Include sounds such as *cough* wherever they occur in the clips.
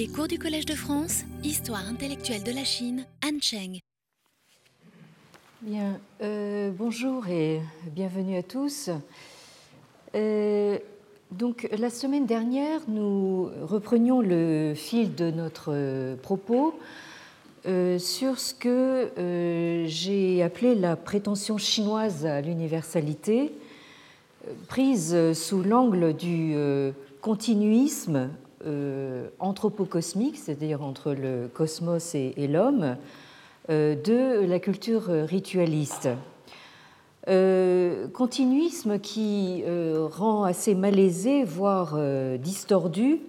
Les cours du Collège de France, Histoire intellectuelle de la Chine, Han Cheng. Bien, euh, bonjour et bienvenue à tous. Euh, donc, la semaine dernière, nous reprenions le fil de notre propos euh, sur ce que j'ai appelé la prétention chinoise à l'universalité, prise sous l'angle du continuisme anthropocosmique, c'est-à-dire entre le cosmos et, l'homme, euh, de la culture ritualiste. Euh, continuisme qui rend assez malaisé, voire distordu,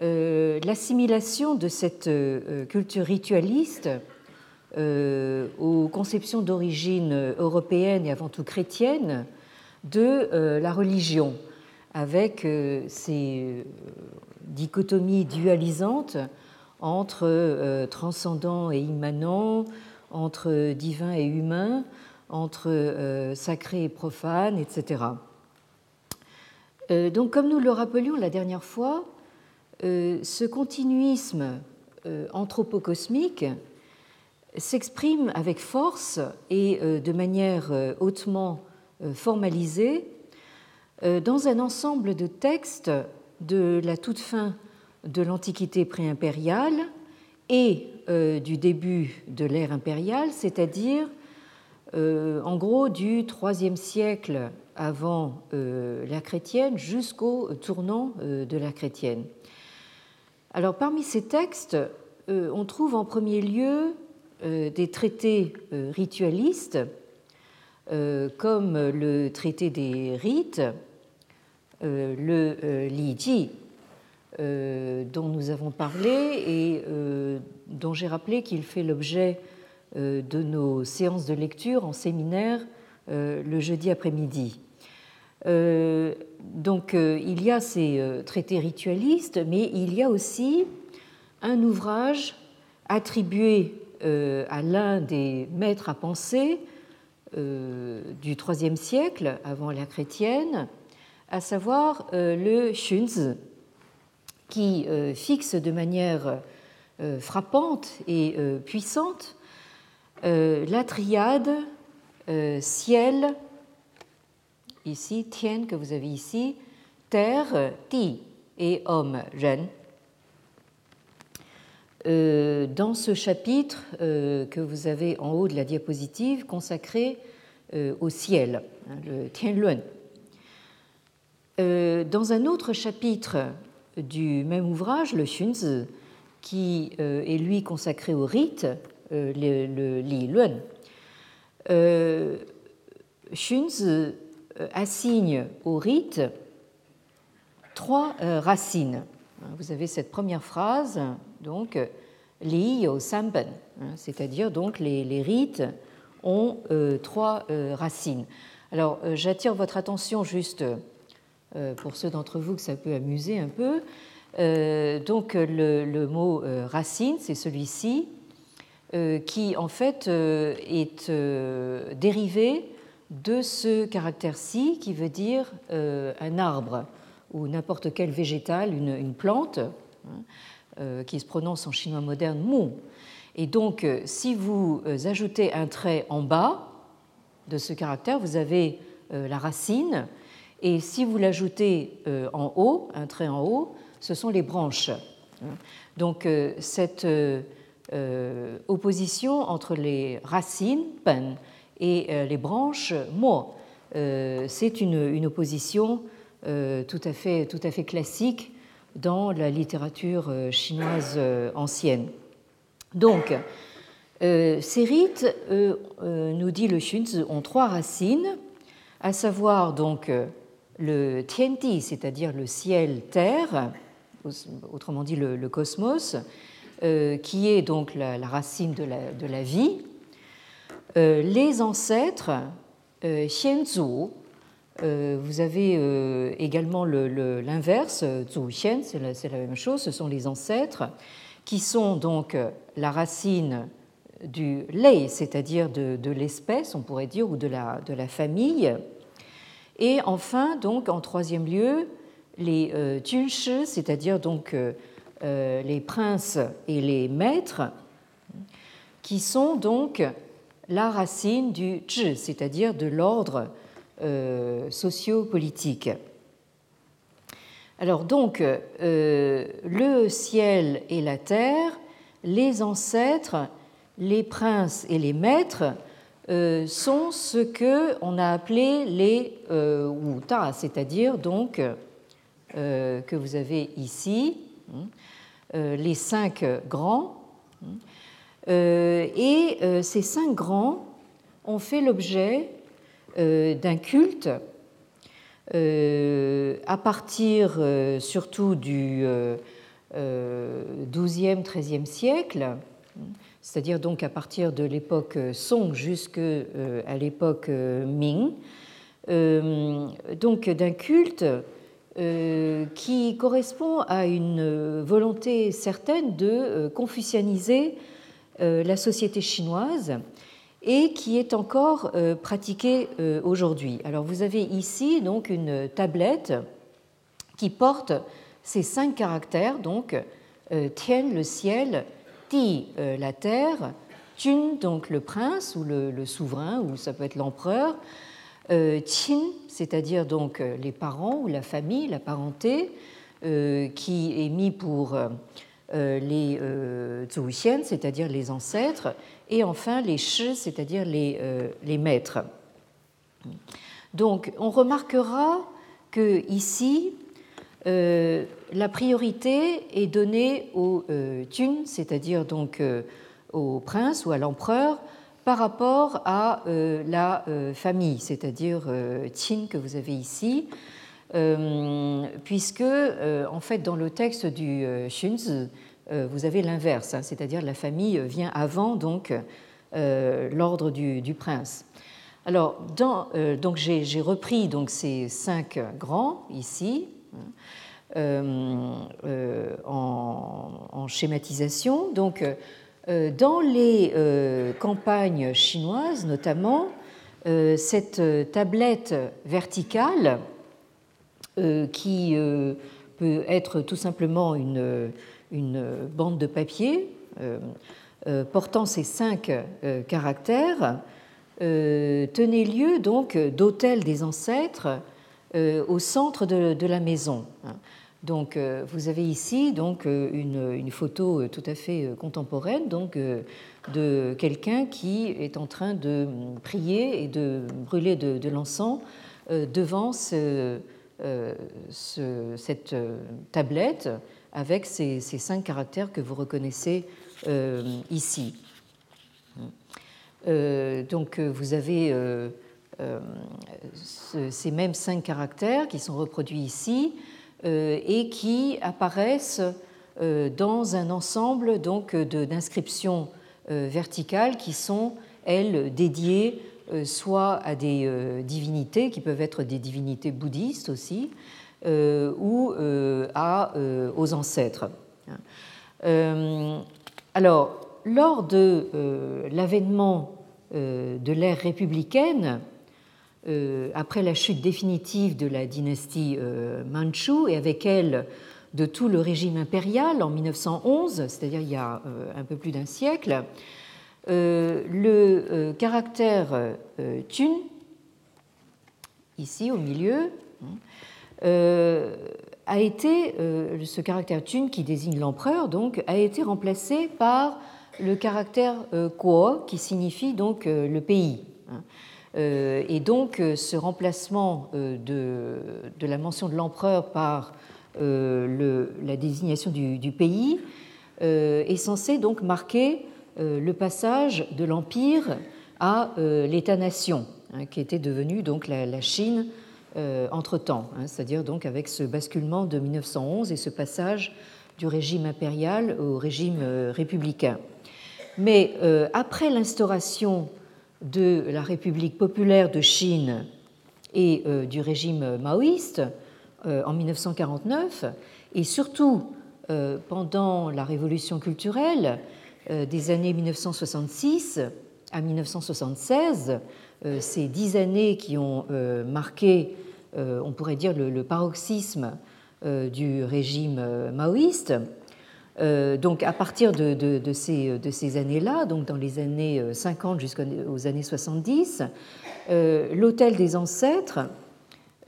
l'assimilation de cette culture ritualiste aux conceptions d'origine européenne et avant tout chrétienne de la religion, avec ces dichotomie dualisante entre euh, transcendant et immanent, entre divin et humain, entre euh, sacré et profane, etc. Euh, donc, comme nous le rappelions la dernière fois, ce continuisme anthropocosmique s'exprime avec force et de manière hautement formalisée dans un ensemble de textes de la toute fin de l'Antiquité préimpériale et euh, du début de l'ère impériale, c'est-à-dire euh, en gros du IIIe siècle avant euh, la chrétienne jusqu'au tournant de la chrétienne. Alors parmi ces textes, on trouve en premier lieu des traités ritualistes comme le traité des rites, le euh, Li Ji, euh, dont nous avons parlé et dont j'ai rappelé qu'il fait l'objet de nos séances de lecture en séminaire le jeudi après-midi. donc il y a ces traités ritualistes, mais il y a aussi un ouvrage attribué à l'un des maîtres à penser du IIIe siècle avant la chrétienne, à savoir euh, le Shunzi, qui euh, fixe de manière euh, frappante et puissante la triade ciel, ici, Tien que vous avez ici, terre, Ti et homme, Ren. Dans ce chapitre que vous avez en haut de la diapositive consacré au ciel, hein, le Tianlun, dans un autre chapitre du même ouvrage, le Xunzi, qui euh, est lui consacré au rite, euh, le, Li Lun, Xunzi assigne au rite trois racines. Vous avez cette première phrase, donc Li Yo Samben, hein, c'est-à-dire donc les, rites ont trois racines. Alors j'attire votre attention juste euh, pour ceux d'entre vous que ça peut amuser un peu. Euh, donc le, mot euh, racine, c'est celui-ci, qui en fait est dérivé de ce caractère-ci qui veut dire un arbre ou n'importe quel végétal, une, plante, hein, qui se prononce en chinois moderne mu. Et donc, si vous ajoutez un trait en bas de ce caractère, vous avez la racine et si vous l'ajoutez euh, en haut, un trait en haut, ce sont les branches. Donc euh, cette euh, opposition entre les racines, pen, et les branches, mo, c'est une, opposition tout à, fait, tout à fait classique dans la littérature chinoise ancienne. Donc, ces rites, nous dit le Xunzi, ont trois racines, à savoir donc le tianti, c'est-à-dire le ciel-terre, autrement dit le, cosmos, euh, qui est donc la, racine de la, vie. Euh, les ancêtres, euh, xianzu, vous avez également l'inverse, zu xian, c'est la, même chose, ce sont les ancêtres, qui sont donc la racine du lei, c'est-à-dire de, l'espèce, on pourrait dire, ou de la famille, et enfin, donc, en troisième lieu, les euh, c'est-à-dire donc euh, les princes et les maîtres, qui sont donc la racine du zhi, c'est-à-dire de l'ordre sociopolitique. Alors donc, le ciel et la terre, les ancêtres, les princes et les maîtres euh, sont ce que on a appelé les euh, wuta, c'est-à-dire donc euh, que vous avez ici hein, les cinq grands. Hein. et ces cinq grands ont fait l'objet d'un culte à partir surtout du XIIe, XIIIe siècle c'est-à-dire donc à partir de l'époque Song jusqu'à euh, l'époque euh, Ming, euh, donc d'un culte qui correspond à une volonté certaine de confucianiser la société chinoise et qui est encore pratiquée aujourd'hui. Alors vous avez ici donc une tablette qui porte ces cinq caractères, donc tiennent le ciel, euh, la terre, Jun, donc le prince ou le, souverain, ou ça peut être l'empereur, euh, Qin, c'est-à-dire donc euh, les parents ou la famille, la parenté, qui est mis pour les Zuxian, c'est-à-dire les ancêtres, et enfin les Shi, c'est-à-dire les, maîtres. Donc on remarquera que ici, la priorité est donnée au euh, c'est-à-dire donc euh, au prince ou à l'empereur, par rapport à la famille, c'est-à-dire Qin que vous avez ici, puisque en fait dans le texte du Xunzi, vous avez l'inverse, hein, c'est-à-dire la famille vient avant donc l'ordre du, prince. Alors, j'ai repris donc ces cinq grands ici, euh, euh, en, schématisation. Donc, euh, dans les campagnes chinoises, notamment, cette tablette verticale, qui peut être tout simplement une, bande de papier portant ces cinq caractères, tenait lieu donc d'hôtel des ancêtres euh, au centre de, la maison. Donc, euh, vous avez ici donc euh, une, photo tout à fait contemporaine donc de quelqu'un qui est en train de prier et de brûler de, l'encens devant cette tablette avec ces, cinq caractères que vous reconnaissez ici. donc, vous avez euh, ces mêmes cinq caractères qui sont reproduits ici euh, et qui apparaissent euh, dans un ensemble donc d'inscriptions verticales qui sont elles dédiées soit à des divinités qui peuvent être des divinités bouddhistes aussi ou à, aux ancêtres. alors, lors de l'avènement de l'ère républicaine, euh, après la chute définitive de la dynastie euh, Manchu et avec elle de tout le régime impérial en 1911, c'est-à-dire il y a euh, un peu plus d'un siècle, le caractère Tun, ici au milieu, a été, ce caractère Tun qui désigne l'empereur, donc, a été remplacé par le caractère Kuo qui signifie donc le pays. Euh, et donc, euh, ce remplacement euh, de, la mention de l'empereur par la désignation du, pays est censé donc marquer le passage de l'empire à l'État-nation, hein, qui était devenu donc la, Chine entre-temps, hein, c'est-à-dire donc avec ce basculement de 1911 et ce passage du régime impérial au régime républicain. Mais après l'instauration de la République populaire de Chine et euh, du régime maoïste euh, en 1949, et surtout euh, pendant la révolution culturelle des années 1966 à 1976, ces dix années qui ont marqué, on pourrait dire, le paroxysme du régime maoïste, donc à partir de, ces, années-là, donc dans les années 50 jusqu'aux années 70, l'hôtel des ancêtres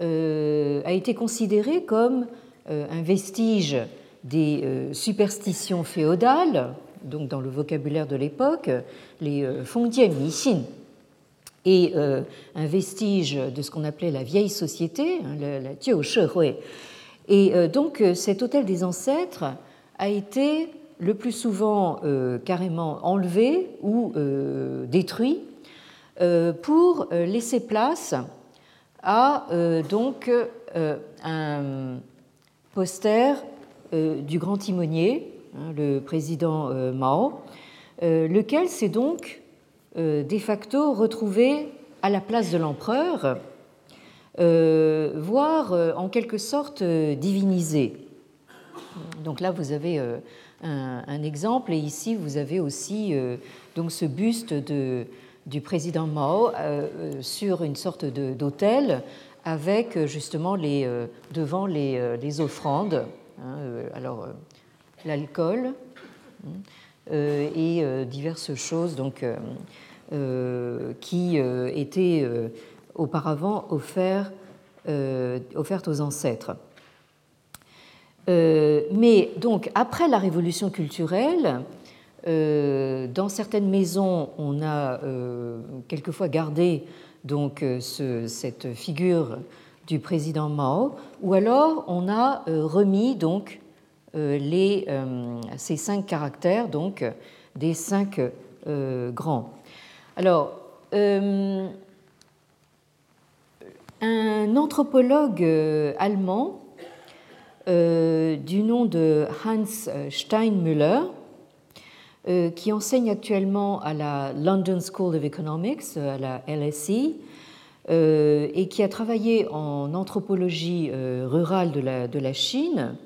a été considéré comme un vestige des superstitions féodales, donc dans le vocabulaire de l'époque, les Fengjian Mixin, et euh, un vestige de ce qu'on appelait la vieille société, hein, la, la Et euh, donc euh, cet hôtel des ancêtres a été le plus souvent carrément enlevé ou détruit pour laisser place à donc un poster du grand timonier, hein, le président Mao, lequel s'est donc euh, de facto retrouvé à la place de l'empereur, euh, voire euh, en quelque sorte divinisé. Donc là, vous avez un, exemple, et ici, vous avez aussi donc ce buste du président Mao sur une sorte d'autel avec justement les, devant les, offrandes. Hein, alors, l'alcool hein, et diverses choses. Donc, euh, qui euh, étaient euh, auparavant offertes aux ancêtres. Mais donc, après la révolution culturelle, dans certaines maisons, on a quelquefois gardé donc cette figure du président Mao, ou alors on a remis donc ces cinq caractères donc des cinq grands. Alors, euh, un anthropologue euh, allemand euh, du nom de Hans Steinmüller, qui enseigne actuellement à la London School of Economics, à la LSE, et qui a travaillé en anthropologie rurale de la, Chine,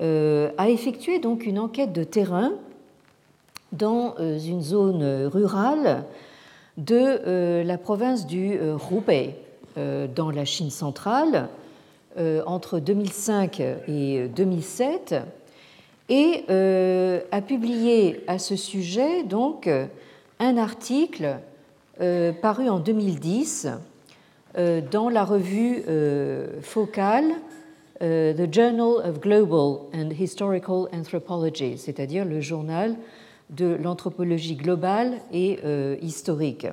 a effectué donc une enquête de terrain dans une zone rurale de euh, la province du euh, Hubei euh, dans la Chine centrale entre 2005 et 2007 et a publié à ce sujet donc un article paru en 2010 dans la revue Focal The Journal of Global and Historical Anthropology, c'est-à-dire le journal de l'anthropologie globale et euh, historique.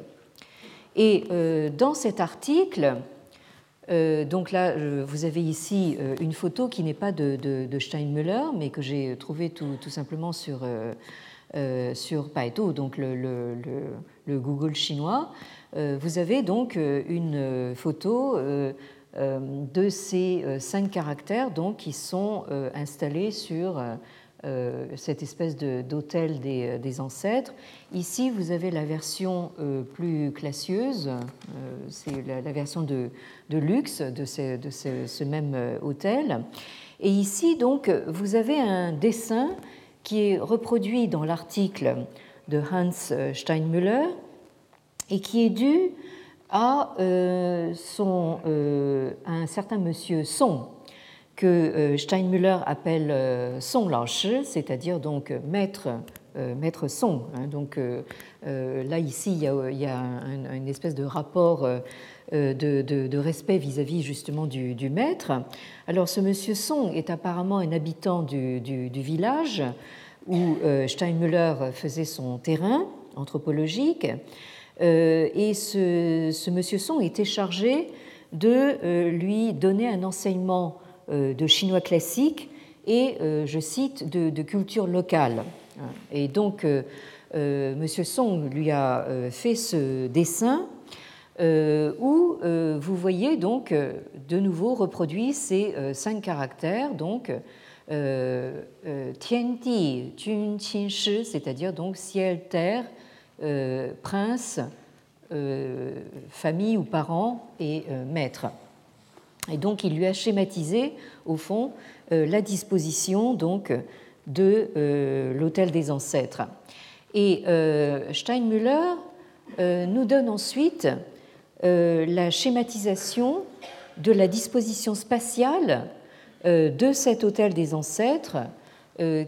Et euh, dans cet article, euh, donc là, vous avez ici une photo qui n'est pas de, Steinmüller, mais que j'ai trouvée tout, simplement sur, sur Paeto, donc le, Google chinois. vous avez donc une photo de ces cinq caractères donc, qui sont installés sur euh, cette espèce d'hôtel des, des, ancêtres. Ici, vous avez la version euh, plus classieuse, euh, c'est la, version de, luxe de, ce, même hôtel. Et ici, donc, vous avez un dessin qui est reproduit dans l'article de Hans Steinmüller et qui est dû à un certain monsieur Song, que euh, Steinmüller appelle euh, Song Lao c'est-à-dire donc euh, maître, maître Song. Hein. donc là, ici, il y a, une espèce de rapport de, respect vis-à-vis justement du, maître. Alors, ce monsieur Song est apparemment un habitant du, village où Steinmüller faisait son terrain anthropologique. et ce, monsieur Song était chargé de lui donner un enseignement de chinois classique et, euh, je cite, de, culture locale. Et donc, euh, M. Song lui a fait ce dessin où vous voyez donc de nouveau reproduit ces cinq caractères, donc Tian Di Jun Qin Shi, c'est-à-dire donc ciel, terre, prince, famille ou parents et maître. Et donc, il lui a schématisé, au fond, euh, la disposition donc, de euh, l'hôtel des ancêtres. Et euh, Steinmüller nous donne ensuite la schématisation de la disposition spatiale de cet hôtel des ancêtres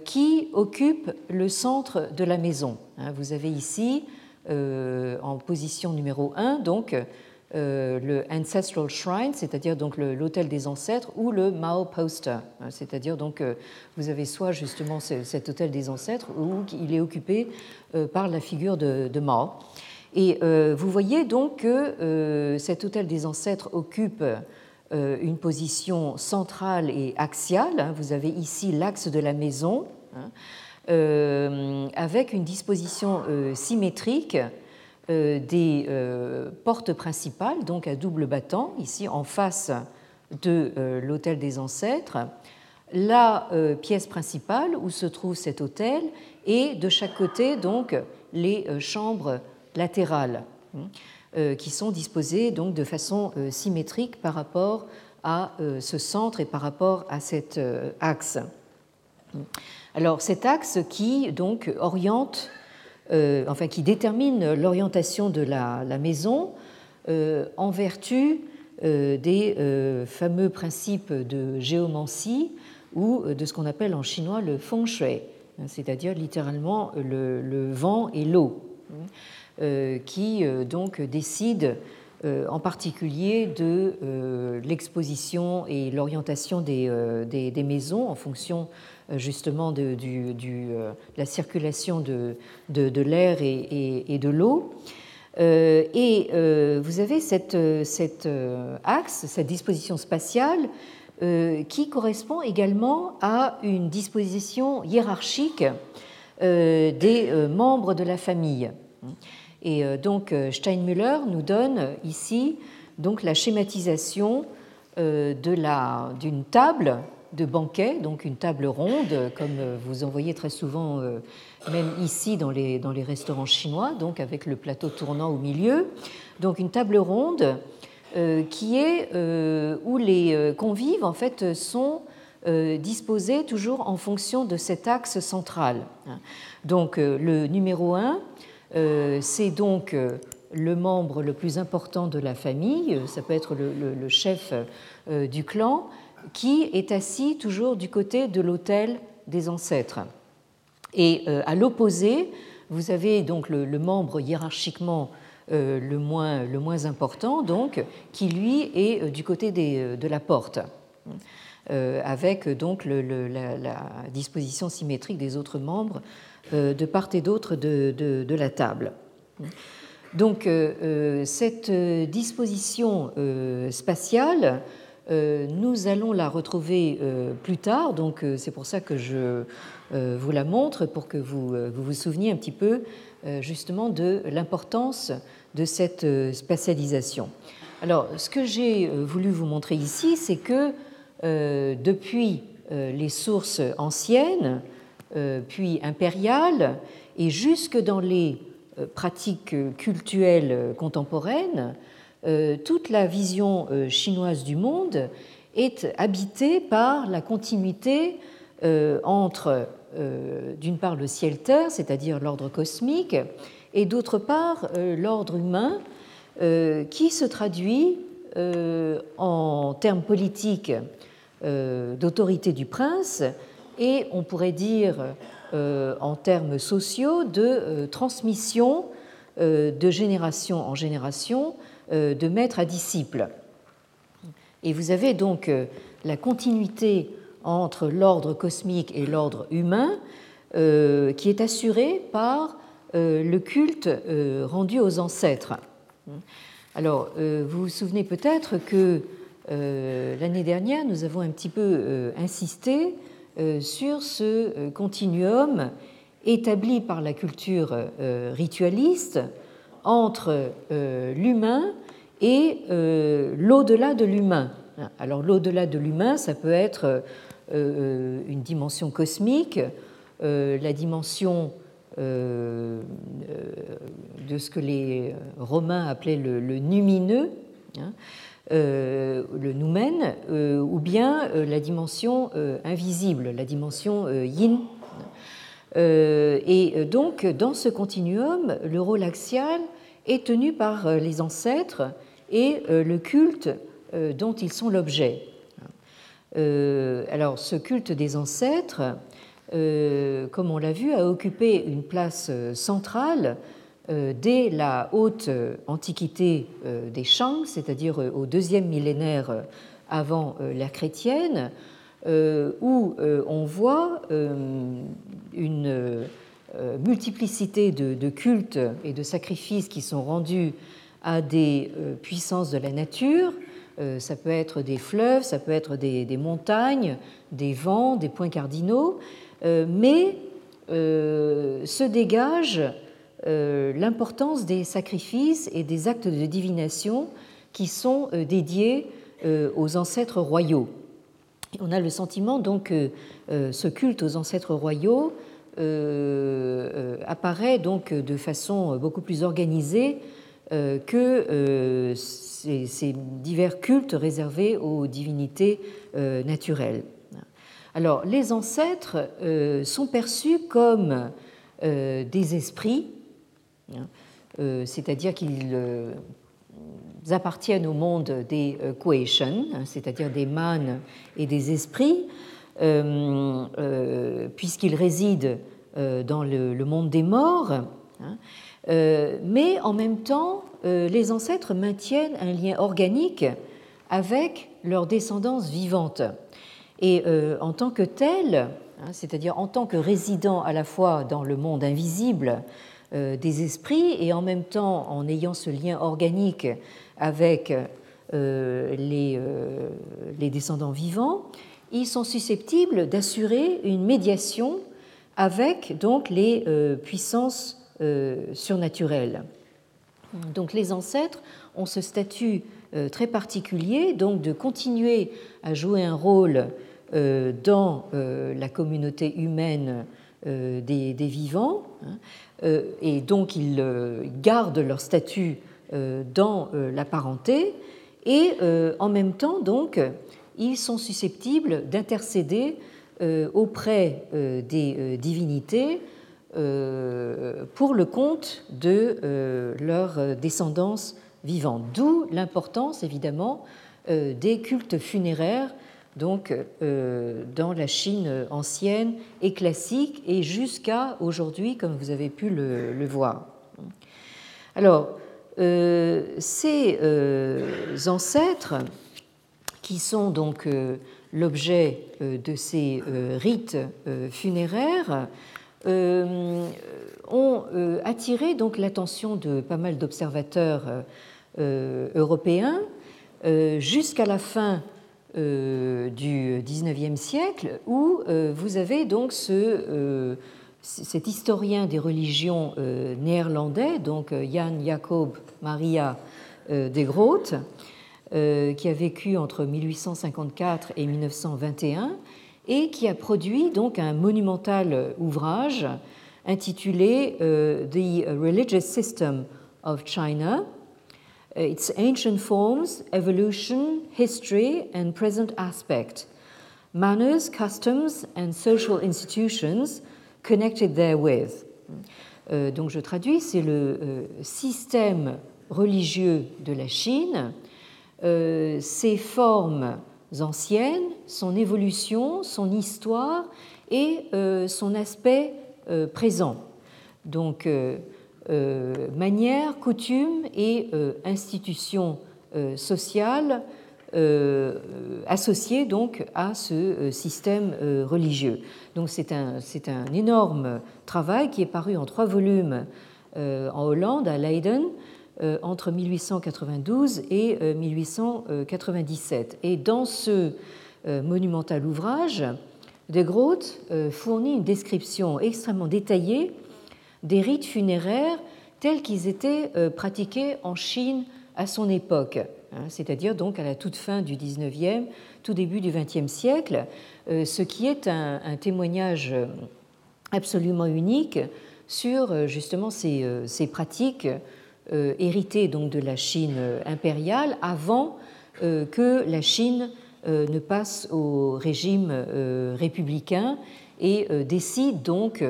qui occupe le centre de la maison. Hein. Vous avez ici, en position numéro 1, donc le Ancestral Shrine, c'est-à-dire donc l'hôtel des ancêtres, ou le Mao Poster, hein, c'est-à-dire donc euh, vous avez soit justement cet hôtel des ancêtres ou il est occupé euh, par la figure de, Mao. Et vous voyez donc que cet hôtel des ancêtres occupe une position centrale et axiale. Hein. Vous avez ici l'axe de la maison, hein, avec une disposition symétrique euh, des euh, portes principales, donc à double battant, ici en face de euh, l'hôtel des ancêtres, la pièce principale où se trouve cet hôtel et de chaque côté donc les chambres latérales hein, qui sont disposées donc de façon symétrique par rapport à ce centre et par rapport à cet axe. Alors cet axe qui donc oriente euh, enfin qui détermine l'orientation de la, maison euh, en vertu euh, des fameux principes de géomancie ou de ce qu'on appelle en chinois le feng shui, hein, c'est-à-dire littéralement le, vent et l'eau, hein, qui donc décident en particulier de l'exposition et l'orientation des, maisons en fonction euh, justement de, euh, la circulation de, de, l'air et, de l'eau. Euh, et vous avez cette, cet axe, cette disposition spatiale qui correspond également à une disposition hiérarchique des membres de la famille. Et donc Steinmüller nous donne ici donc la schématisation d'une table de banquet, donc une table ronde, comme vous en voyez très souvent, euh, même ici dans les, dans les restaurants chinois, donc avec le plateau tournant au milieu. Donc une table ronde euh, qui est euh, où les convives en fait sont disposés toujours en fonction de cet axe central. Donc le numéro 1, c'est donc le membre le plus important de la famille, ça peut être le chef du clan, qui est assis toujours du côté de l'autel des ancêtres. Et euh, à l'opposé, vous avez donc le, membre hiérarchiquement euh, le, moins, le moins important, donc, qui lui est euh, du côté de la porte, avec donc la, disposition symétrique des autres membres de part et d'autre de, la table. Donc cette disposition spatiale nous allons la retrouver euh, plus tard, donc euh, c'est pour ça que je vous la montre, pour que vous vous, souveniez un petit peu justement de l'importance de cette spatialisation. Alors, ce que j'ai voulu vous montrer ici, c'est que depuis les sources anciennes, puis impériales, et jusque dans les pratiques cultuelles contemporaines, euh, toute la vision euh, chinoise du monde est habitée par la continuité euh, entre, d'une part, le ciel-terre, c'est-à-dire l'ordre cosmique, et d'autre part, l'ordre humain, qui se traduit en termes politiques d'autorité du prince et on pourrait dire en termes sociaux de transmission de génération en génération euh, de maître à disciple. Et vous avez donc euh, la continuité entre l'ordre cosmique et l'ordre humain euh, qui est assurée par le culte rendu aux ancêtres. Alors, vous vous souvenez peut-être que l'année dernière, nous avons un petit peu insisté sur ce continuum établi par la culture ritualiste entre euh, l'humain et euh, l'au-delà de l'humain. Alors l'au-delà de l'humain, ça peut être euh, une dimension cosmique, la dimension de ce que les Romains appelaient le, numineux, hein, le noumen, ou bien la dimension invisible, la dimension yin. Et donc, dans ce continuum, le rôle axial est tenu par euh, les ancêtres et euh, le culte euh, dont ils sont l'objet. Alors ce culte des ancêtres comme on l'a vu, a occupé une place centrale dès la haute antiquité des Shang, c'est-à-dire au deuxième millénaire avant l'ère chrétienne, où on voit une multiplicité de, cultes et de sacrifices qui sont rendus à des puissances de la nature, euh, ça peut être des fleuves, ça peut être des, montagnes, des vents, des points cardinaux, euh, mais euh, se dégage l'importance des sacrifices et des actes de divination qui sont dédiés aux ancêtres royaux. On a le sentiment donc que ce culte aux ancêtres royaux apparaît donc de façon beaucoup plus organisée que ces, divers cultes réservés aux divinités euh, naturelles. Alors, les ancêtres euh, sont perçus comme euh, des esprits, hein, c'est-à-dire qu'ils appartiennent au monde des Kueishen, hein, c'est-à-dire des mânes et des esprits, puisqu'ils résident dans le, monde des morts. Hein. mais en même temps, euh, les ancêtres maintiennent un lien organique avec leur descendance vivante. Et euh, en tant que tels, hein, c'est-à-dire en tant que résidents à la fois dans le monde invisible euh, des esprits et en même temps en ayant ce lien organique avec les, descendants vivants, ils sont susceptibles d'assurer une médiation avec donc les puissances surnaturelles. Donc les ancêtres ont ce statut euh, très particulier, donc de continuer à jouer un rôle euh, dans euh, la communauté humaine des, vivants, hein, et donc ils gardent leur statut dans la parenté, et en même temps, donc, ils sont susceptibles d'intercéder auprès des divinités euh, pour le compte de euh, leur descendance vivante. D'où l'importance, évidemment, euh, des cultes funéraires donc, dans la Chine ancienne et classique et jusqu'à aujourd'hui, comme vous avez pu le, voir. Alors, ces ancêtres, qui sont donc l'objet de ces rites funéraires, euh, ont euh, attiré donc l'attention de pas mal d'observateurs euh, européens jusqu'à la fin du XIXe siècle, où vous avez donc ce, cet historien des religions néerlandais, donc Jan Jacob Maria de Groot, qui a vécu entre 1854 et 1921 et qui a produit donc un monumental ouvrage intitulé euh, The Religious System of China, Its Ancient Forms, Evolution, History and Present Aspect, Manners, Customs and Social Institutions Connected Therewith. Euh, donc je traduis, c'est le euh, système religieux de la Chine, ses formes anciennes, son évolution, son histoire et euh, son aspect euh, présent. Donc, euh, manière, coutume et institutions sociales associées donc à ce système religieux. Donc, c'est un, un, énorme travail qui est paru en trois volumes en Hollande, à Leiden, euh, entre 1892 et 1897. Euh, et dans ce euh, monumental ouvrage, De Groot fournit une description extrêmement détaillée des rites funéraires tels qu'ils étaient pratiqués en Chine à son époque, hein, c'est-à-dire donc à la toute fin du 19e, tout début du 20e siècle, ce qui est un, témoignage absolument unique sur justement ces pratiques euh, hérité donc de la Chine euh, impériale avant euh, que la Chine ne passe au régime républicain et décide donc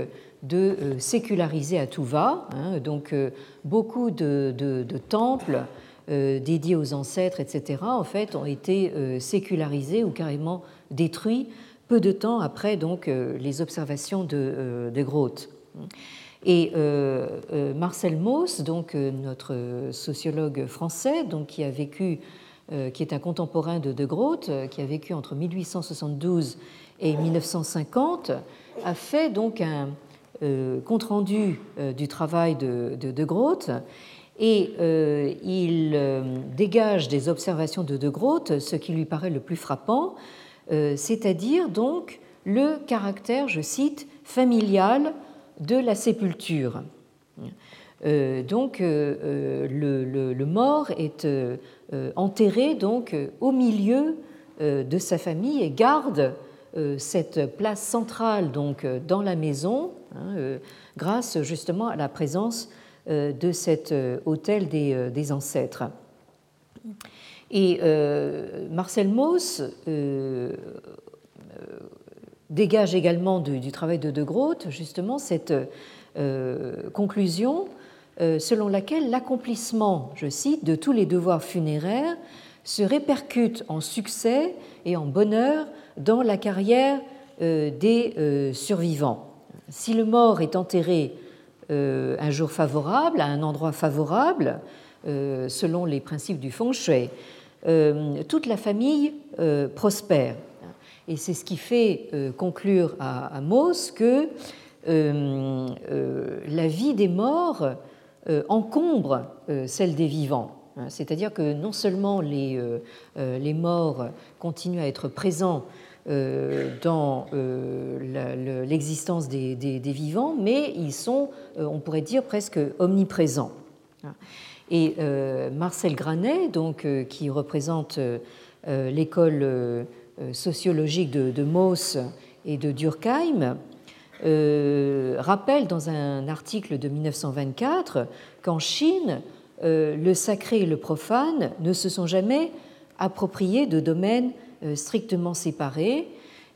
de séculariser à tout va. Hein. donc beaucoup de, temples dédiés aux ancêtres, etc., en fait, ont été sécularisés ou carrément détruits peu de temps après donc, les observations de, de Groth. Et Marcel Mauss, donc, notre sociologue français, donc, qui a vécu qui est un contemporain de De Groot, qui a vécu entre 1872 et 1950, a fait donc un compte-rendu du travail de De, de Groot. Et euh, il euh, dégage des observations de De Groot ce qui lui paraît le plus frappant, euh, c'est-à-dire donc le caractère, je cite, familial de la sépulture. donc le, mort est enterré donc au milieu de sa famille et garde cette place centrale donc dans la maison hein, grâce justement à la présence euh, de cet hôtel euh, des, euh, ancêtres. Et Marcel Mauss dégage également du, travail de De Groot justement cette conclusion selon laquelle l'accomplissement, je cite, de tous les devoirs funéraires se répercute en succès et en bonheur dans la carrière des survivants. Si le mort est enterré euh, un jour favorable, à un endroit favorable, euh, selon les principes du feng shui, euh, toute la famille prospère. Et c'est ce qui fait conclure à, à que la vie des morts encombre celle des vivants. C'est-à-dire que non seulement les, les morts continuent à être présents euh, dans euh, l'existence des, vivants, mais ils sont, euh, on pourrait dire, presque omniprésents. Et Marcel Granet, donc, qui représente l'école sociologique de, de Mauss et de Durkheim, rappelle dans un article de 1924 qu'en Chine, le sacré et le profane ne se sont jamais appropriés de domaines euh, strictement séparés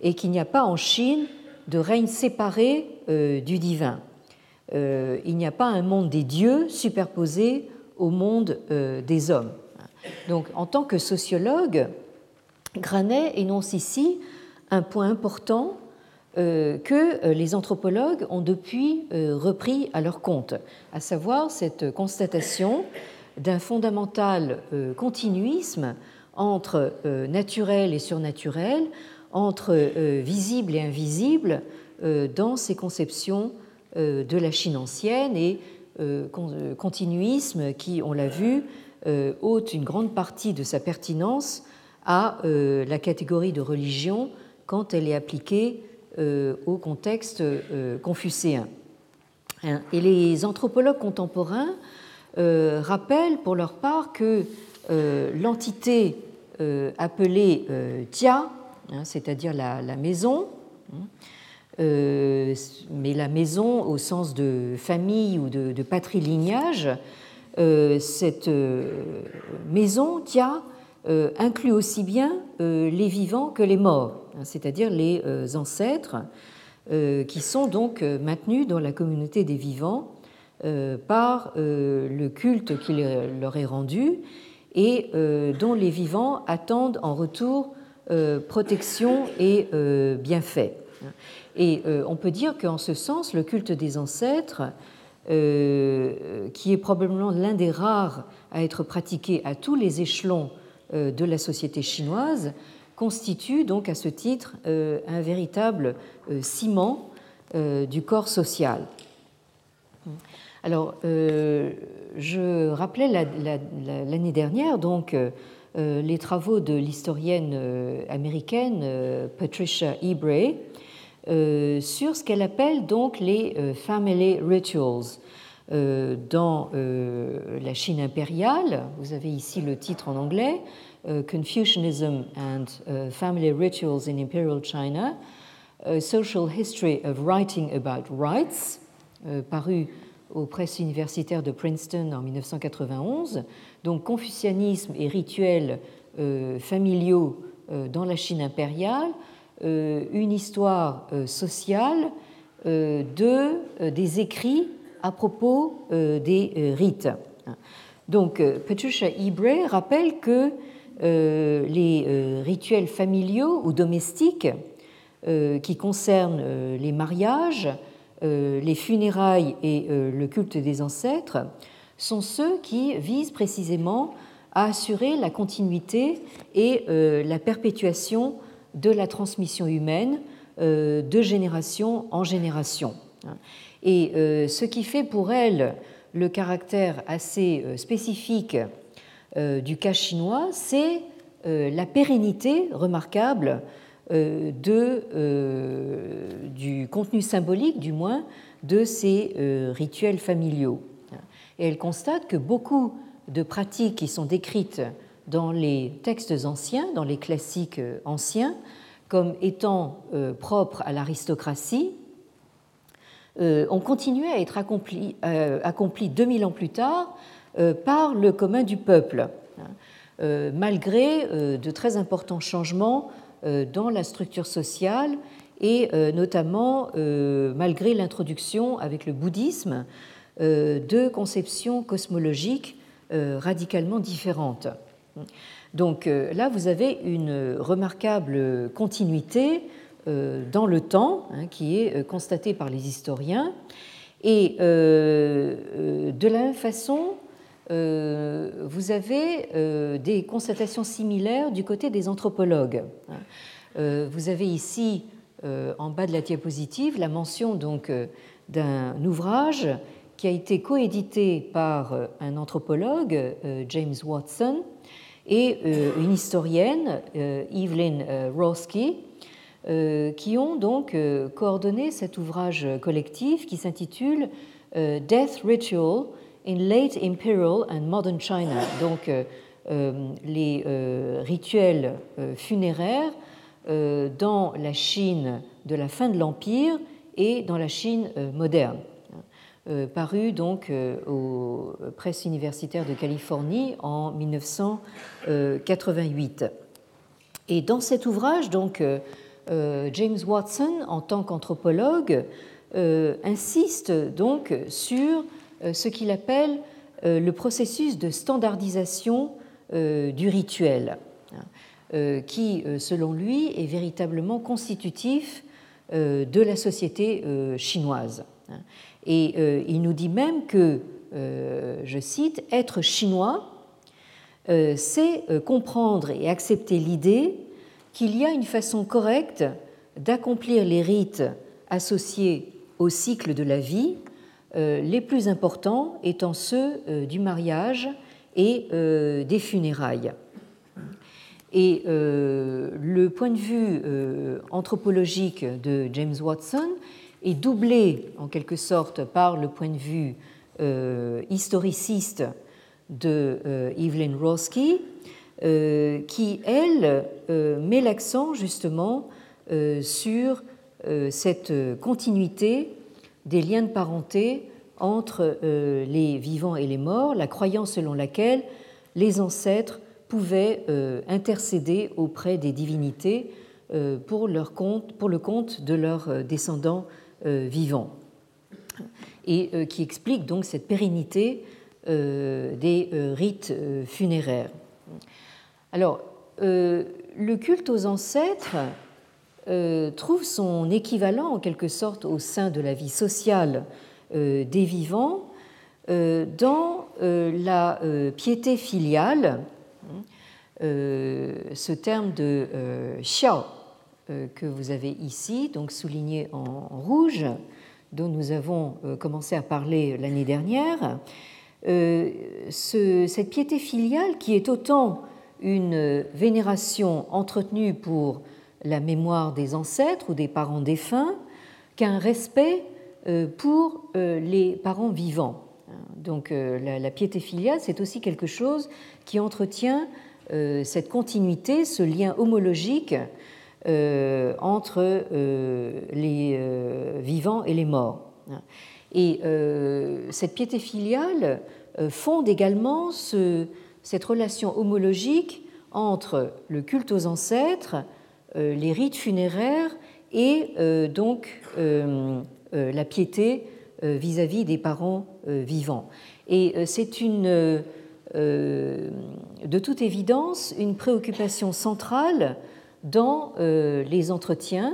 et qu'il n'y a pas en Chine de règne séparé euh, du divin. Euh, il n'y a pas un monde des dieux superposé au monde des hommes. Donc, en tant que sociologue, Granet énonce ici un point important que les anthropologues ont depuis repris à leur compte, à savoir cette constatation d'un fondamental continuisme entre euh, naturel et surnaturel, entre euh, visible et invisible euh, dans ces conceptions de la Chine ancienne et continuisme qui, on l'a vu, ôte une grande partie de sa pertinence à la catégorie de religion quand elle est appliquée au contexte confucéen. Hein, et les anthropologues contemporains rappellent pour leur part que l'entité euh, appelée euh, Tia, hein, c'est-à-dire la, maison, hein, euh, mais la maison au sens de famille ou de, de patrilignage, cette maison, Tia, inclut aussi bien les vivants que les morts, hein, c'est-à-dire les ancêtres, qui sont donc maintenus dans la communauté des vivants par le culte qui leur est rendu et euh, dont les vivants attendent en retour euh, protection et euh, bienfait. Et on peut dire qu'en ce sens, le culte des ancêtres, qui est probablement l'un des rares à être pratiqué à tous les échelons de la société chinoise, constitue donc à ce titre un véritable ciment du corps social. Alors, je rappelais l'année dernière donc euh, euh, les travaux de l'historienne euh, américaine Patricia Ebrey sur ce qu'elle appelle donc les family rituals dans la Chine impériale. Vous avez ici le titre en anglais Confucianism and Family Rituals in Imperial China, a Social History of Writing About Rights, paru aux presses universitaires de Princeton en 1991, donc confucianisme et rituels euh, familiaux euh, dans la Chine impériale, euh, une histoire sociale de, des écrits à propos des rites. Donc Patricia Ebrey rappelle que les rituels familiaux ou domestiques qui concernent les mariages, les funérailles et le culte des ancêtres sont ceux qui visent précisément à assurer la continuité et la perpétuation de la transmission humaine de génération en génération. Et ce qui fait pour elle le caractère assez spécifique du cas chinois, c'est euh, la pérennité remarquable euh, euh, du contenu symbolique, du moins, de ces rituels familiaux. Et elle constate que beaucoup de pratiques qui sont décrites dans les textes anciens, dans les classiques anciens, comme étant propres à l'aristocratie, ont continué à être accomplies, accomplies 2000 ans plus tard par le commun du peuple. Euh, malgré euh, de très importants changements euh, dans la structure sociale et notamment malgré l'introduction avec le bouddhisme de conceptions cosmologiques radicalement différentes. Donc là, vous avez une remarquable continuité dans le temps hein, qui est constatée par les historiens. Et de la même façon, euh, vous avez euh, des constatations similaires du côté des anthropologues. Euh, vous avez ici, en bas de la diapositive, la mention donc d'un ouvrage qui a été coédité par un anthropologue, James Watson, et une historienne, Evelyn Roski, qui ont donc coordonné cet ouvrage collectif qui s'intitule Death Ritual in Late Imperial and Modern China, donc euh, euh, les euh, rituels funéraires dans la Chine de la fin de l'Empire et dans la Chine moderne, paru donc aux presses universitaires de Californie en 1988. Et dans cet ouvrage, donc, James Watson, en tant qu'anthropologue, insiste donc sur euh, ce qu'il appelle euh, le processus de standardisation euh, du rituel, hein, qui, selon lui, est véritablement constitutif de la société chinoise. Hein. Et il nous dit même que, je cite, être chinois, c'est comprendre et accepter l'idée qu'il y a une façon correcte d'accomplir les rites associés au cycle de la vie euh, les plus importants étant ceux euh, du mariage et euh, des funérailles. Et le point de vue anthropologique de James Watson est doublé en quelque sorte par le point de vue historiciste de Evelyn Roski, qui, elle, met l'accent justement sur cette continuité des liens de parenté entre euh, les vivants et les morts, la croyance selon laquelle les ancêtres pouvaient euh, intercéder auprès des divinités euh, pour le compte de leurs descendants vivants, et qui explique donc cette pérennité des rites funéraires. Alors, le culte aux ancêtres euh, trouve son équivalent en quelque sorte au sein de la vie sociale euh, des vivants euh, dans la piété filiale, ce terme de xiao que vous avez ici, donc souligné en rouge, dont nous avons commencé à parler l'année dernière. cette piété filiale qui est autant une vénération entretenue pour la mémoire des ancêtres ou des parents défunts qu'un respect euh, pour euh, les parents vivants. Donc euh, la, piété filiale, c'est aussi quelque chose qui entretient cette continuité, ce lien homologique entre les vivants et les morts. Et cette piété filiale fonde également cette relation homologique entre le culte aux ancêtres, euh, les rites funéraires et euh, donc euh, la piété vis-à-vis des parents vivants. Et c'est une, de toute évidence une préoccupation centrale dans les entretiens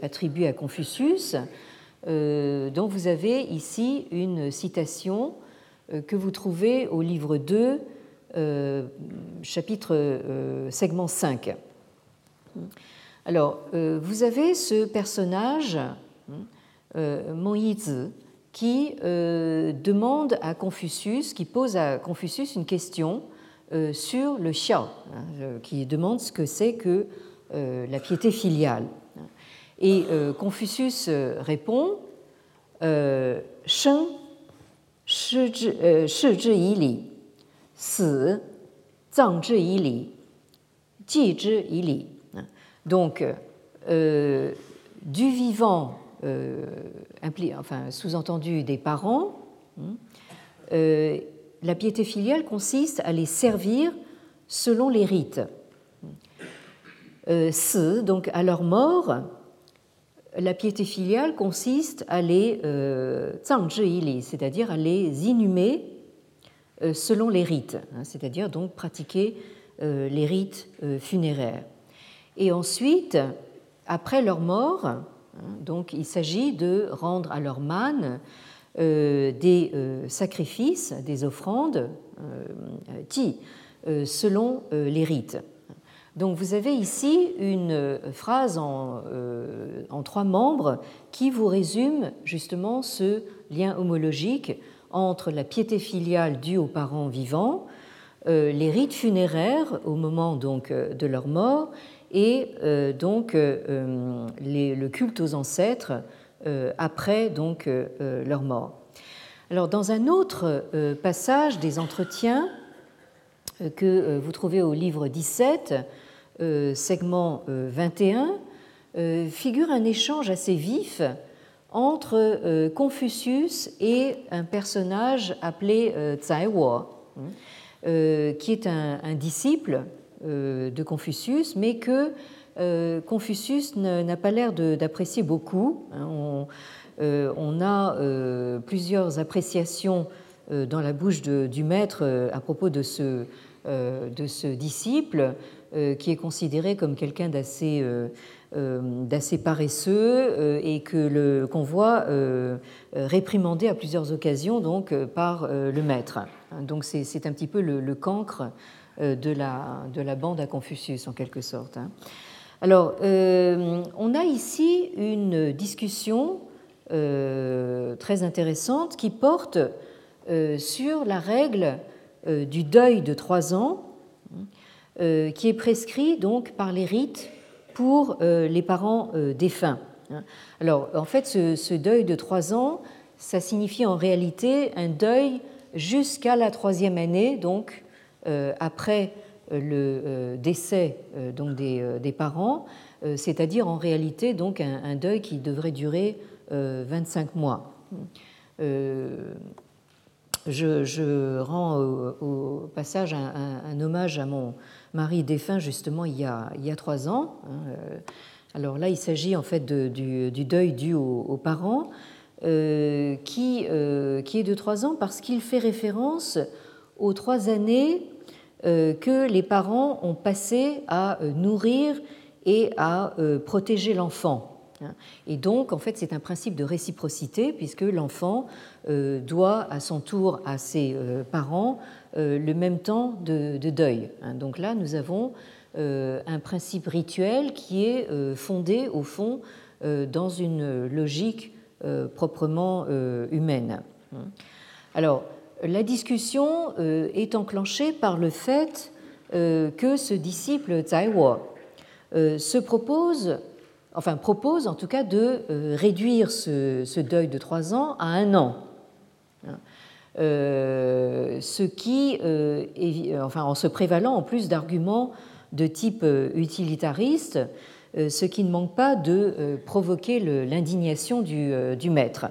attribué à Confucius, dont vous avez ici une citation que vous trouvez au livre 2, chapitre segment 5. Alors, vous avez ce personnage, Moïse, qui demande à Confucius, qui pose à Confucius une question euh, sur le xiao, hein, qui demande ce que c'est que euh, la piété filiale. Et euh, Confucius répond Sheng shi zhi yi li, si zang zhi yi li, ji zhi yi li. Donc, du vivant, enfin, sous-entendu des parents, hein, la piété filiale consiste à les servir selon les rites. Euh, donc à leur mort, la piété filiale consiste à les euh, c'est-à-dire à les inhumer euh, selon les rites, hein, c'est-à-dire donc pratiquer euh, les rites funéraires. Et ensuite, après leur mort, hein, donc il s'agit de rendre à leur manne euh, des euh, sacrifices, des offrandes, euh, selon les rites. Donc vous avez ici une phrase en, trois membres qui vous résume justement ce lien homologique entre la piété filiale due aux parents vivants, les rites funéraires au moment donc de leur mort et donc le culte aux ancêtres euh, après donc euh, euh, leur mort. Alors dans un autre passage des entretiens que vous trouvez au livre 17, segment 21, figure un échange assez vif entre Confucius et un personnage appelé Tsai Wo, qui est un disciple de Confucius, mais que euh, Confucius n'a pas l'air d'apprécier beaucoup. Hein. Euh, on, a euh, plusieurs appréciations dans la bouche du maître à propos de ce disciple, qui est considéré comme quelqu'un d'assez d'assez paresseux et que qu'on voit réprimandé à plusieurs occasions donc par le maître. Donc c'est un petit peu le, cancre de la, de la bande à Confucius en quelque sorte. Hein. Alors, euh, on a ici une discussion euh, très intéressante qui porte euh, sur la règle du deuil de trois ans, qui est prescrit donc par les rites pour les parents défunts. Alors, en fait, ce, deuil de trois ans, ça signifie en réalité un deuil jusqu'à la troisième année, donc après euh, le euh, décès euh, donc des, parents, c'est-à-dire en réalité donc un, deuil qui devrait durer 25 mois. Je, rends au, passage un, hommage à mon mari défunt justement il y a, il y a trois ans. Hein, alors là, il s'agit en fait du, deuil dû aux, parents, qui, qui est de trois ans parce qu'il fait référence aux trois années euh, que les parents ont passé à euh, nourrir et à euh, protéger l'enfant. Et donc, en fait, c'est un principe de réciprocité, puisque l'enfant doit à son tour à ses parents le même temps de, deuil. Donc là, nous avons un principe rituel qui est fondé, au fond, dans une logique proprement humaine. Alors, la discussion euh, est enclenchée par le fait euh, que ce disciple euh, se propose, enfin propose en tout cas de réduire ce, deuil de trois ans à un an. Hein. ce qui, enfin, en se prévalant en plus d'arguments de type utilitariste, ce qui ne manque pas de provoquer l'indignation du, maître.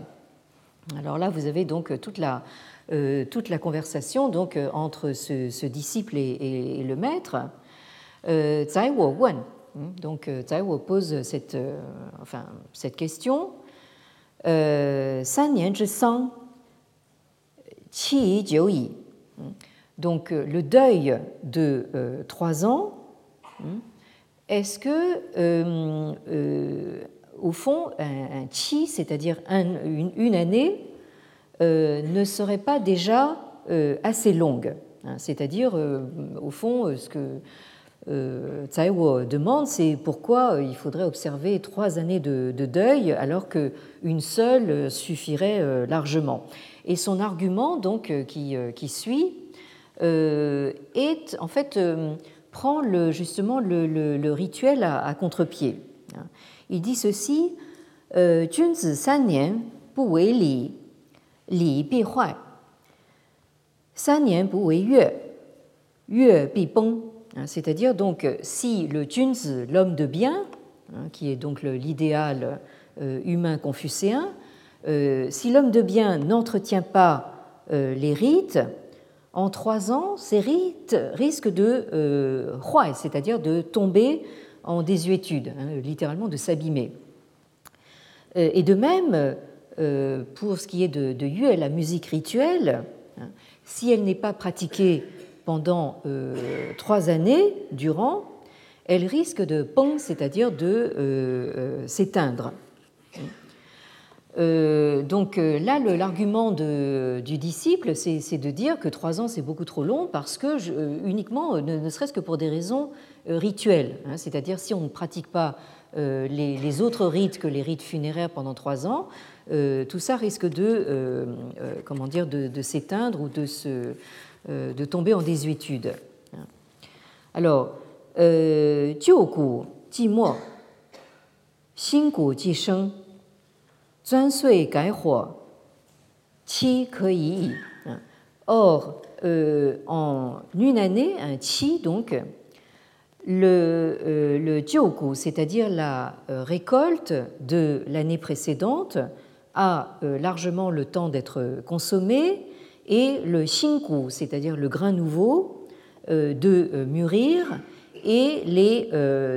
Alors là, vous avez donc toute la, euh, toute la conversation donc, euh, entre ce, disciple et, le maître. Euh, Wo Wen. Hmm, donc Wo pose cette, enfin, cette question. San Nian Sang Qi Jiu donc le deuil de trois ans, hmm, est-ce que, au fond, un, chi, c'est-à-dire une, année, ne serait pas déjà assez longue hein? C'est-à-dire, au fond, ce que euh, demande, c'est pourquoi il faudrait observer trois années de, deuil alors qu'une seule suffirait largement. Et son argument, donc, qui, qui suit, est en fait prend le, justement le, rituel à, contre-pied. Il dit ceci san nian bu wei li, li bi huai. San nian bu wei yue, yue bi beng. C'est-à-dire, donc, si le Junzi, l'homme de bien, hein, qui est donc l'idéal euh, humain confucéen, euh, si l'homme de bien n'entretient pas euh, les rites, en trois ans, ces rites risquent de euh, c'est-à-dire de tomber en désuétude, hein, littéralement de s'abîmer. Euh, et de même, euh, pour ce qui est de, de la musique rituelle, hein, si elle n'est pas pratiquée pendant euh, trois années durant, elle risque de pong, c'est-à-dire de s'éteindre. Euh, donc euh, là, l'argument du disciple, c'est de dire que trois ans, c'est beaucoup trop long parce que euh, uniquement, ne, serait-ce que pour des raisons rituelles, hein. c'est-à-dire si on ne pratique pas les, autres rites que les rites funéraires pendant trois ans, tout ça risque de, comment dire, de, s'éteindre ou de, se, de tomber en désuétude. Alors, 旧古寂寞，新古既生。 Or, euh, en une année, un chi, donc, le, euh, le c'est-à-dire la euh, récolte de l'année précédente, a largement le temps d'être consommé, et le shinku, c'est-à-dire le grain nouveau, de mûrir, et les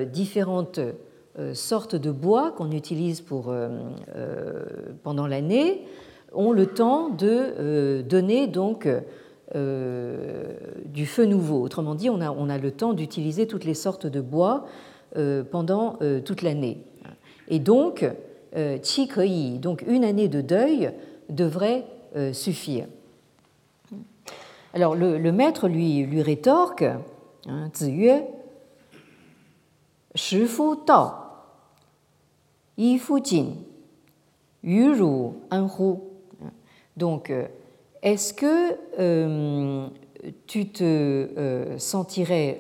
différentes euh, sortes de bois qu'on utilise pour, euh, euh, pendant l'année ont le temps de donner donc du feu nouveau. Autrement dit, on a, on a le temps d'utiliser toutes les sortes de bois pendant toute l'année. Et donc, chi donc une année de deuil, devrait suffire. Alors le, maître lui, lui rétorque, hein, Ziyue, Shifu Dao, Yi Yu Ru An. Donc, euh, est-ce que euh, tu te euh, sentirais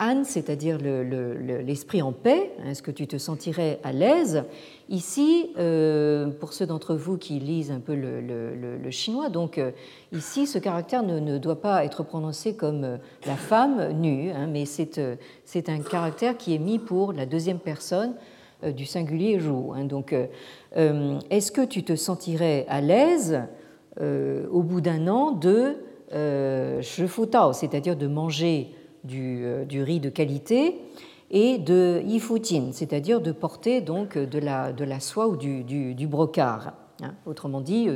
An, c'est-à-dire l'esprit en paix Est-ce que tu te sentirais à l'aise Ici, pour ceux d'entre vous qui lisent un peu le, chinois, donc ici, ce caractère ne, doit pas être prononcé comme la femme nue, hein, mais c'est un caractère qui est mis pour la deuxième personne euh, du singulier joue. Hein. Donc, euh, euh, est-ce que tu te sentirais à l'aise au bout d'un an de euh, c'est-à-dire de manger du, riz de qualité, et de yifutin, c'est-à-dire de porter donc de la, de la soie ou du, brocart. Hein. Autrement dit,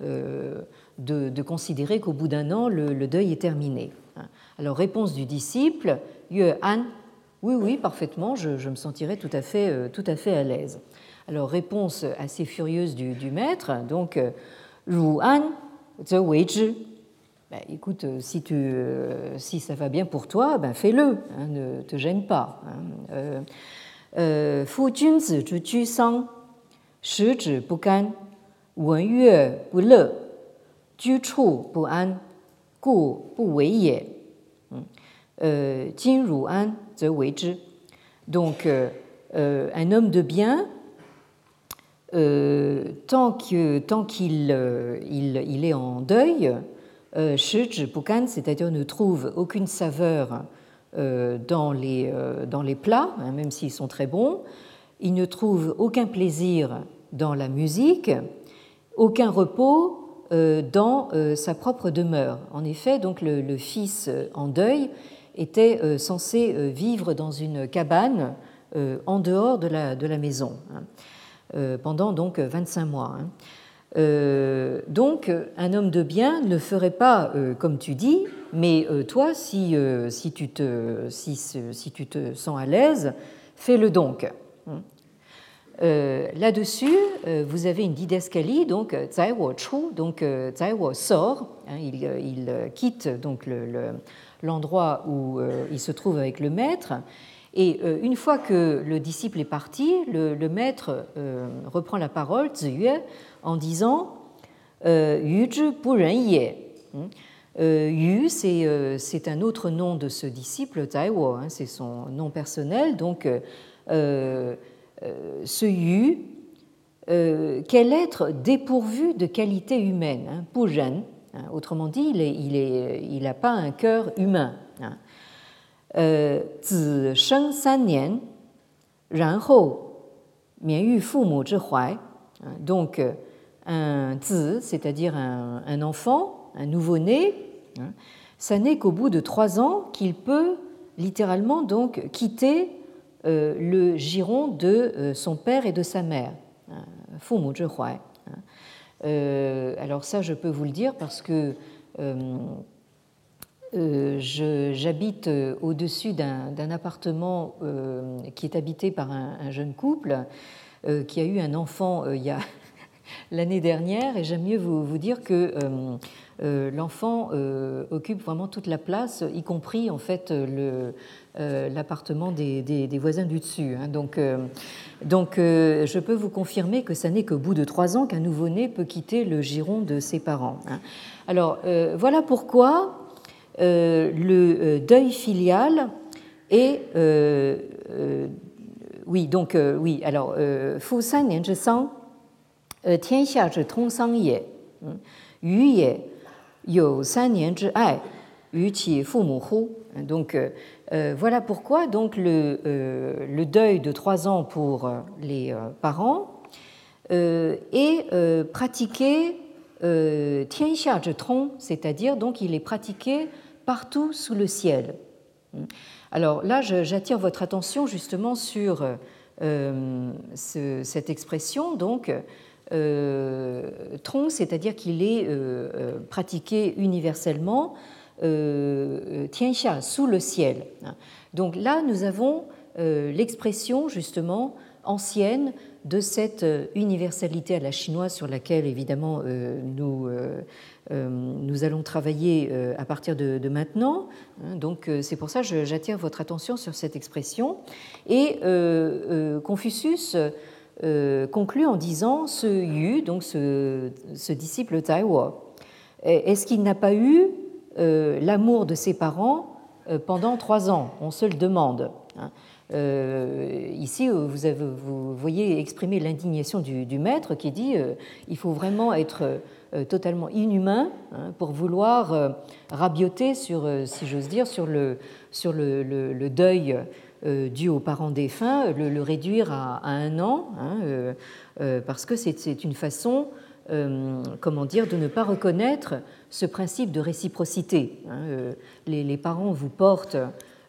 de, considérer qu'au bout d'un an, le, deuil est terminé. Hein. Alors, réponse du disciple, Yue An oui, oui, parfaitement, je, me sentirais tout à fait, euh, tout à, fait à l'aise. Alors, réponse assez furieuse du, maître, donc, euh, Ru An, Wei ben, écoute, euh, si, tu, si ça va bien pour toi, ben fais-le, hein, ne te gêne pas. Hein. Fu Junzi zhi ju sang, shi zhi bu gan, wen yue bu le, ju chu bu an, gu bu wei ye. Jin Ru An donc, euh, euh, un homme de bien, euh, tant qu'il il, est en deuil, c'est-à-dire ne trouve aucune saveur dans, les, dans les plats, hein, même s'ils sont très bons, il ne trouve aucun plaisir dans la musique, aucun repos dans sa propre demeure. En effet, donc le fils en deuil était euh, censé euh, vivre dans une cabane euh, en dehors de la, de la maison hein, pendant donc 25 mois. Hein. donc, un homme de bien ne ferait pas comme tu dis, mais toi, si, si, tu te, si, si tu te sens à l'aise, fais-le donc. Là-dessus, vous avez une didascalie, donc Zai Chu, donc Zai sort, hein, il, il, quitte donc le, où il se trouve avec le maître, et une fois que le disciple est parti, le, maître reprend la parole, Ziyue, en disant Yu zhi bu ye. Euh, yu, euh, c'est un autre nom de ce disciple, Taiwo, hein, c'est son nom personnel. Donc, euh, ce Yu, quel être dépourvu de qualité humaine, hein, Pujen, hein, autrement dit, il n'a pas un cœur humain. Zhi huai. Donc, un zi, c'est-à-dire un enfant, un nouveau-né, Hein. Ça n'est qu'au bout de trois ans qu'il peut littéralement donc quitter euh, le giron de euh, son père et de sa mère. Hein. Hein. Euh, alors ça, je peux vous le dire parce que j'habite au-dessus d'un appartement qui est habité par un, jeune couple qui a eu un enfant il y a *laughs* l'année dernière. Et j'aime mieux vous, dire que euh, l'enfant euh, occupe vraiment toute la place, y compris en fait euh, l'appartement des, voisins du dessus. Hein. Donc, donc je peux vous confirmer que ça n'est qu'au bout de trois ans qu'un nouveau-né peut quitter le giron de ses parents. Hein. Alors voilà pourquoi le deuil filial est oui donc oui alors fu san nian zhi sang tian xia zhi tong sang ye yu ye donc voilà pourquoi donc le, euh, le, deuil de trois ans pour euh, les euh, parents est pratiqué tron, c'est-à-dire donc il est pratiqué partout sous le ciel. Alors là, j'attire votre attention justement sur cette expression donc euh, tronc, c'est-à-dire qu'il est, euh, euh, pratiqué universellement, tianxia, sous le ciel. Donc là, nous avons l'expression justement ancienne de cette universalité à la chinoise sur laquelle évidemment nous, nous allons travailler à partir de, maintenant. Hein. Donc c'est pour ça que j'attire votre attention sur cette expression. Et Confucius euh, conclut en disant ce Yu, donc ce, disciple Taiwo, est-ce qu'il n'a pas eu euh, l'amour de ses parents euh, pendant trois ans On se le demande. Hein. ici, vous, avez, voyez exprimer l'indignation du, maître qui dit il faut vraiment être totalement inhumain hein, pour vouloir rabioter sur, si j'ose dire, sur le, sur le deuil euh, dû aux parents défunts, le, réduire à, un an, hein, euh, euh, parce que c'est une façon, comment dire, de ne pas reconnaître ce principe de réciprocité. Hein, les, parents vous portent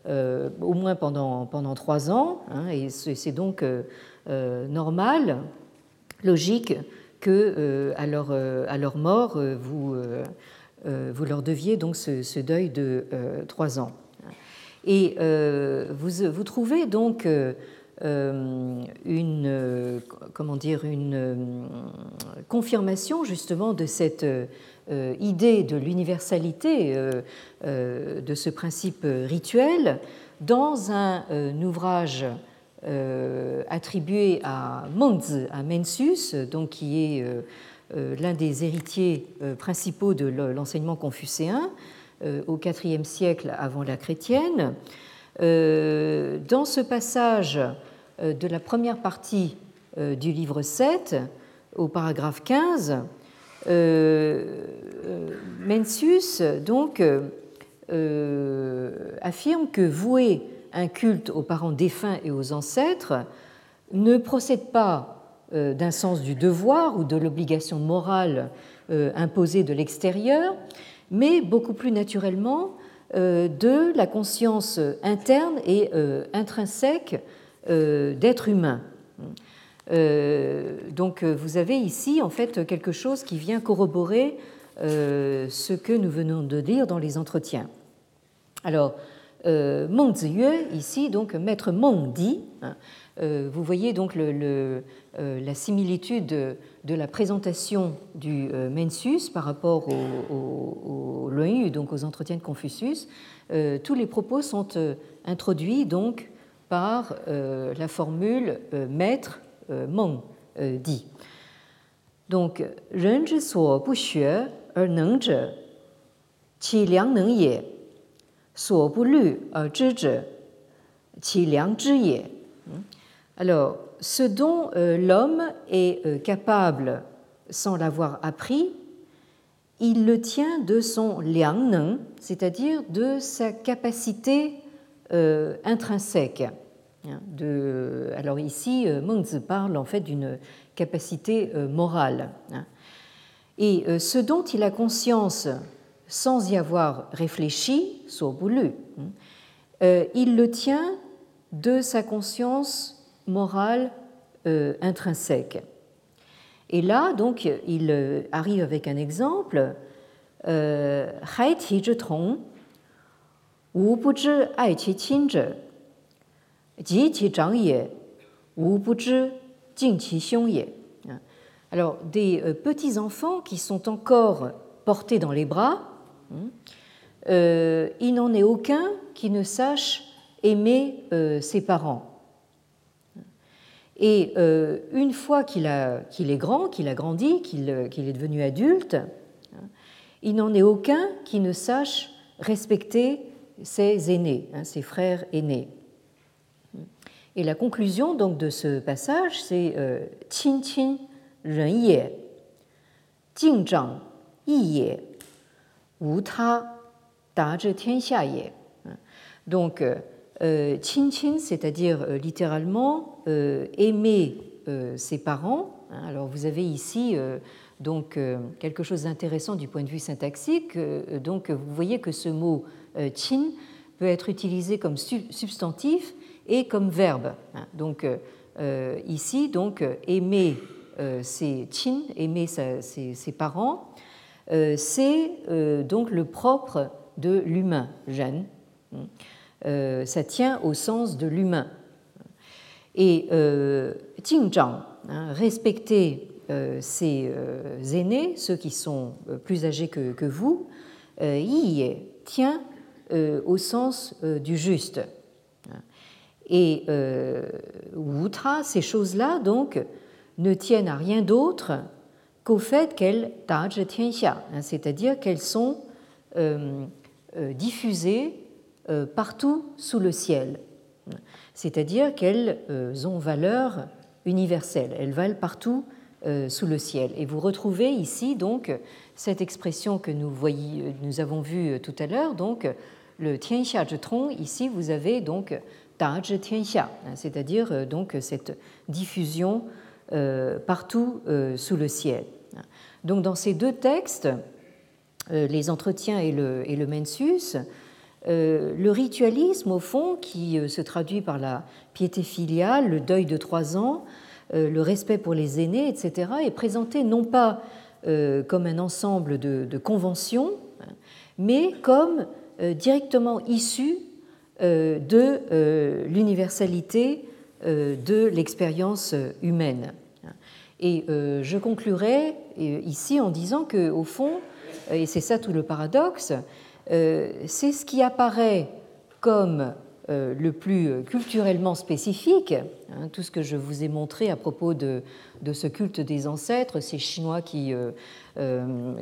au moins pendant, pendant trois ans, hein, et c'est donc normal, logique, que à, leur, à leur mort, vous, vous leur deviez donc ce, ce deuil de trois ans. Et euh, vous, trouvez donc euh, euh, une, comment dire, une confirmation justement de cette idée de l'universalité de ce principe rituel dans un ouvrage attribué à Mengzi, à Mencius, donc qui est l'un des héritiers principaux de l'enseignement confucéen, euh, au IVe siècle avant la chrétienne. Euh, dans ce passage euh, de la première partie du livre 7, au paragraphe 15, Mencius donc affirme que vouer un culte aux parents défunts et aux ancêtres ne procède pas d'un sens du devoir ou de l'obligation morale imposée de l'extérieur, mais beaucoup plus naturellement euh, de la conscience interne et euh, intrinsèque euh, d'être humain. Donc vous avez ici en fait quelque chose qui vient corroborer ce que nous venons de dire dans les entretiens. Alors, Meng Ziyue, ici, donc maître Meng dit. Hein, vous voyez donc la similitude de, la présentation du Mensus par rapport au, au, donc aux entretiens de Confucius. tous les propos sont introduits donc par la formule maître Meng dit. Donc, Alors, ce dont euh, l'homme est euh, capable sans l'avoir appris, il le tient de son liang c'est-à-dire de sa capacité euh, intrinsèque. Alors ici, Mengzi parle en fait d'une capacité euh, morale. Hein. Et euh, ce dont il a conscience sans y avoir réfléchi, voulu, hein, euh, il le tient de sa conscience morale intrinsèque. Et là, donc, il arrive avec un exemple. Hai qi qin zhi, ji qi zhang ye, wu bu zhi Hein. Alors, des euh, petits-enfants qui sont encore portés dans les bras, hein, euh, il n'en est aucun qui ne sache aimer euh, ses parents. Et une fois qu'il est grand, qu'il a grandi, qu'il est devenu adulte, hein, il n'en est aucun qui ne sache respecter ses aînés, ses frères aînés. Et la conclusion donc de ce passage, c'est Qin Qin Ren Ye, Jing Zhang Yi Ye, Wu Ta Da Zhe Tian Xia Ye. Donc, euh, Qin Qin, c'est-à-dire euh, littéralement euh, aimer ses parents. Hein. Alors, vous avez ici donc quelque chose d'intéressant du point de vue syntaxique. Donc, vous voyez que ce mot Qin peut être utilisé comme substantif et comme verbe. Hein. Donc euh, euh, ici, donc aimer euh, ses chin, aimer ses, parents, c'est donc le propre de l'humain, Jeanne. Hein. ça tient au sens de l'humain. Et Jingzhang, hein, respecter ses aînés, ceux qui sont plus âgés que, que vous, Yi tient au sens du juste. Et euh, Wutra, ces choses-là, donc, ne tiennent à rien d'autre qu'au fait qu'elles tajent tianxia, hein, c'est-à-dire qu'elles sont euh, euh, diffusées euh, partout sous le ciel, c'est-à-dire qu'elles ont valeur universelle, elles valent partout sous le ciel. Et vous retrouvez ici donc cette expression que nous, avons vue tout à l'heure, donc le tianxia tronc. Ici, vous avez donc c'est-à-dire euh, donc cette diffusion euh, partout euh, sous le ciel. Donc dans ces deux textes, les entretiens et le, mensus, le ritualisme, au fond, qui se traduit par la piété filiale, le deuil de trois ans, le respect pour les aînés, etc., est présenté non pas comme un ensemble de, conventions, mais comme directement issu de euh, l'universalité euh, de l'expérience humaine. Et je conclurai ici en disant que, au fond, et c'est ça tout le paradoxe, c'est ce qui apparaît comme le plus culturellement spécifique, hein, tout ce que je vous ai montré à propos de, ce culte des ancêtres, ces Chinois qui,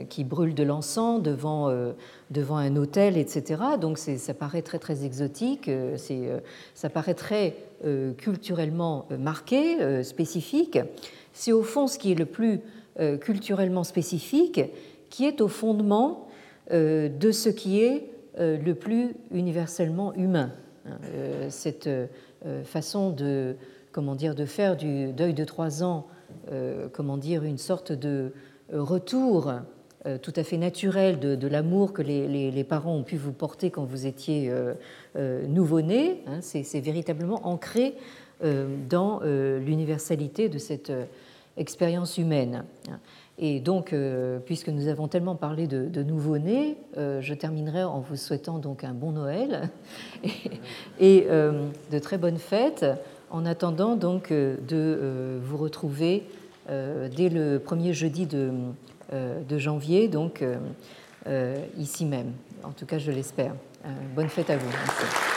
qui brûlent de l'encens devant devant un hôtel, etc. Donc ça paraît très très exotique, euh, euh, ça paraît très euh, culturellement marqué, spécifique. C'est au fond ce qui est le plus culturellement spécifique qui est au fondement de ce qui est le plus universellement humain. Hein. Cette façon de, comment dire, de faire du deuil de trois ans, comment dire, une sorte de retour euh, tout à fait naturel de, l'amour que les, parents ont pu vous porter quand vous étiez euh, euh, nouveau-né. Hein, c'est véritablement ancré dans l'universalité de cette expérience humaine. Et donc, puisque nous avons tellement parlé de, de nouveau-nés, je terminerai en vous souhaitant donc un bon Noël *laughs* et, de très bonnes fêtes, en attendant donc de vous retrouver dès le premier jeudi de, de janvier, donc ici même. En tout cas, je l'espère. bonne fête à vous. Merci.